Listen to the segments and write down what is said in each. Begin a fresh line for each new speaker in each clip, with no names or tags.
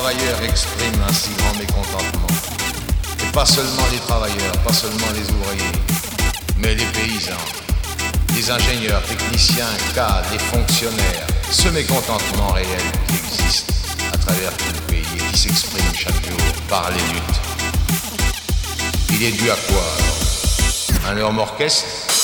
travailleurs expriment un si grand mécontentement. Et pas seulement les travailleurs, pas seulement les ouvriers, mais les paysans, les ingénieurs, techniciens, cadres, les fonctionnaires. Ce mécontentement réel qui existe à travers tout le pays et qui s'exprime chaque jour par les luttes. Il est dû à quoi? Alors Un énorme orchestre?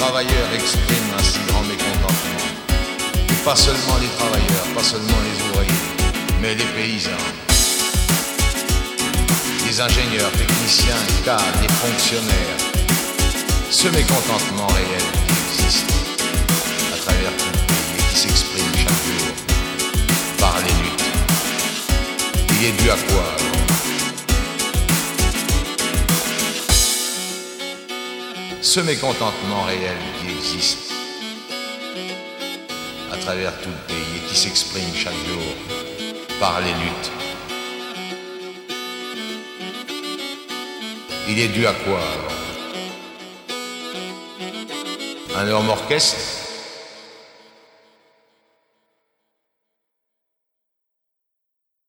Travailleurs expriment un si grand mécontentement. Et pas seulement les travailleurs, pas seulement les ouvriers, mais les paysans, les ingénieurs, techniciens, cadres, les fonctionnaires. Ce mécontentement réel qui existe à travers tout le pays et qui s'exprime chaque jour par les luttes. Il est dû à quoi? Ce mécontentement réel qui existe à travers tout le pays et qui s'exprime chaque jour par les luttes. Il est dû à quoi Un énorme orchestre?